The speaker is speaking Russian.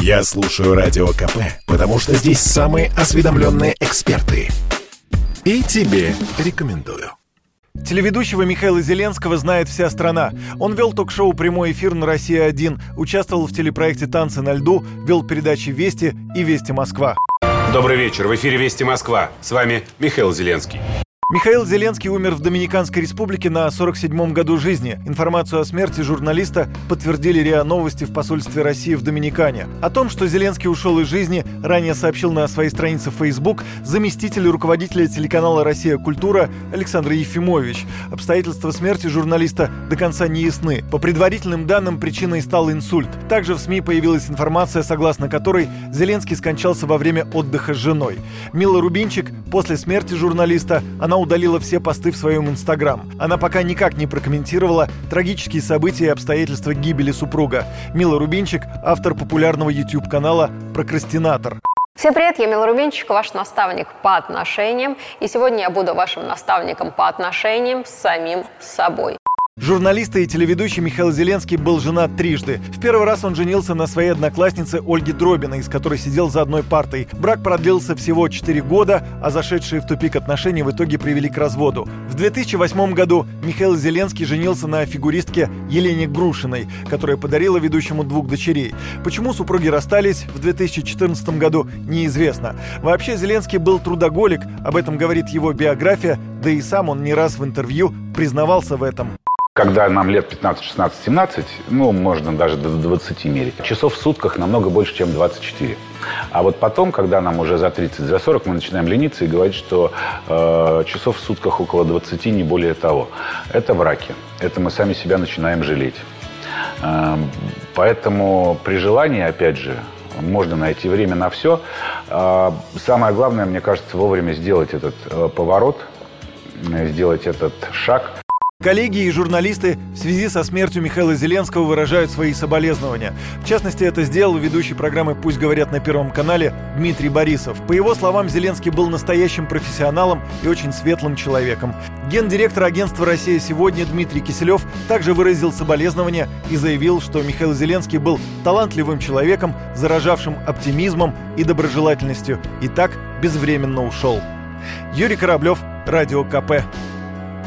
Я слушаю Радио КП, потому что здесь самые осведомленные эксперты. И тебе рекомендую. Телеведущего Михаила Зеленского знает вся страна. Он вел ток-шоу «Прямой эфир» на «Россия-1», участвовал в телепроекте «Танцы на льду», вел передачи «Вести» и «Вести Москва». Добрый вечер. В эфире «Вести Москва». С вами Михаил Зеленский. Михаил Зеленский умер в Доминиканской республике на 47-м году жизни. Информацию о смерти журналиста подтвердили РИА Новости в посольстве России в Доминикане. О том, что Зеленский ушел из жизни, ранее сообщил на своей странице Facebook заместитель руководителя телеканала «Россия. Культура» Александр Ефимович. Обстоятельства смерти журналиста до конца не ясны. По предварительным данным, причиной стал инсульт. Также в СМИ появилась информация, согласно которой Зеленский скончался во время отдыха с женой. Мила Рубинчик после смерти журналиста, она удалила все посты в своем инстаграм. Она пока никак не прокомментировала трагические события и обстоятельства гибели супруга. Мила Рубинчик – автор популярного YouTube-канала «Прокрастинатор». Всем привет, я Мила Рубинчик, ваш наставник по отношениям. И сегодня я буду вашим наставником по отношениям с самим собой. Журналист и телеведущий Михаил Зеленский был женат трижды. В первый раз он женился на своей однокласснице Ольге Дробиной, с которой сидел за одной партой. Брак продлился всего 4 года, а зашедшие в тупик отношения в итоге привели к разводу. В 2008 году Михаил Зеленский женился на фигуристке Елене Грушиной, которая подарила ведущему двух дочерей. Почему супруги расстались в 2014 году, неизвестно. Вообще Зеленский был трудоголик, об этом говорит его биография, да и сам он не раз в интервью признавался в этом. Когда нам лет 15, 16, 17, ну, можно даже до 20 мерить, часов в сутках намного больше, чем 24. А вот потом, когда нам уже за 30, за 40, мы начинаем лениться и говорить, что э, часов в сутках около 20, не более того. Это враки. Это мы сами себя начинаем жалеть. Э, поэтому при желании, опять же, можно найти время на все. Э, самое главное, мне кажется, вовремя сделать этот э, поворот, сделать этот шаг – Коллеги и журналисты в связи со смертью Михаила Зеленского выражают свои соболезнования. В частности, это сделал ведущий программы «Пусть говорят» на Первом канале Дмитрий Борисов. По его словам, Зеленский был настоящим профессионалом и очень светлым человеком. Гендиректор агентства «Россия сегодня» Дмитрий Киселев также выразил соболезнования и заявил, что Михаил Зеленский был талантливым человеком, заражавшим оптимизмом и доброжелательностью, и так безвременно ушел. Юрий Кораблев, Радио КП.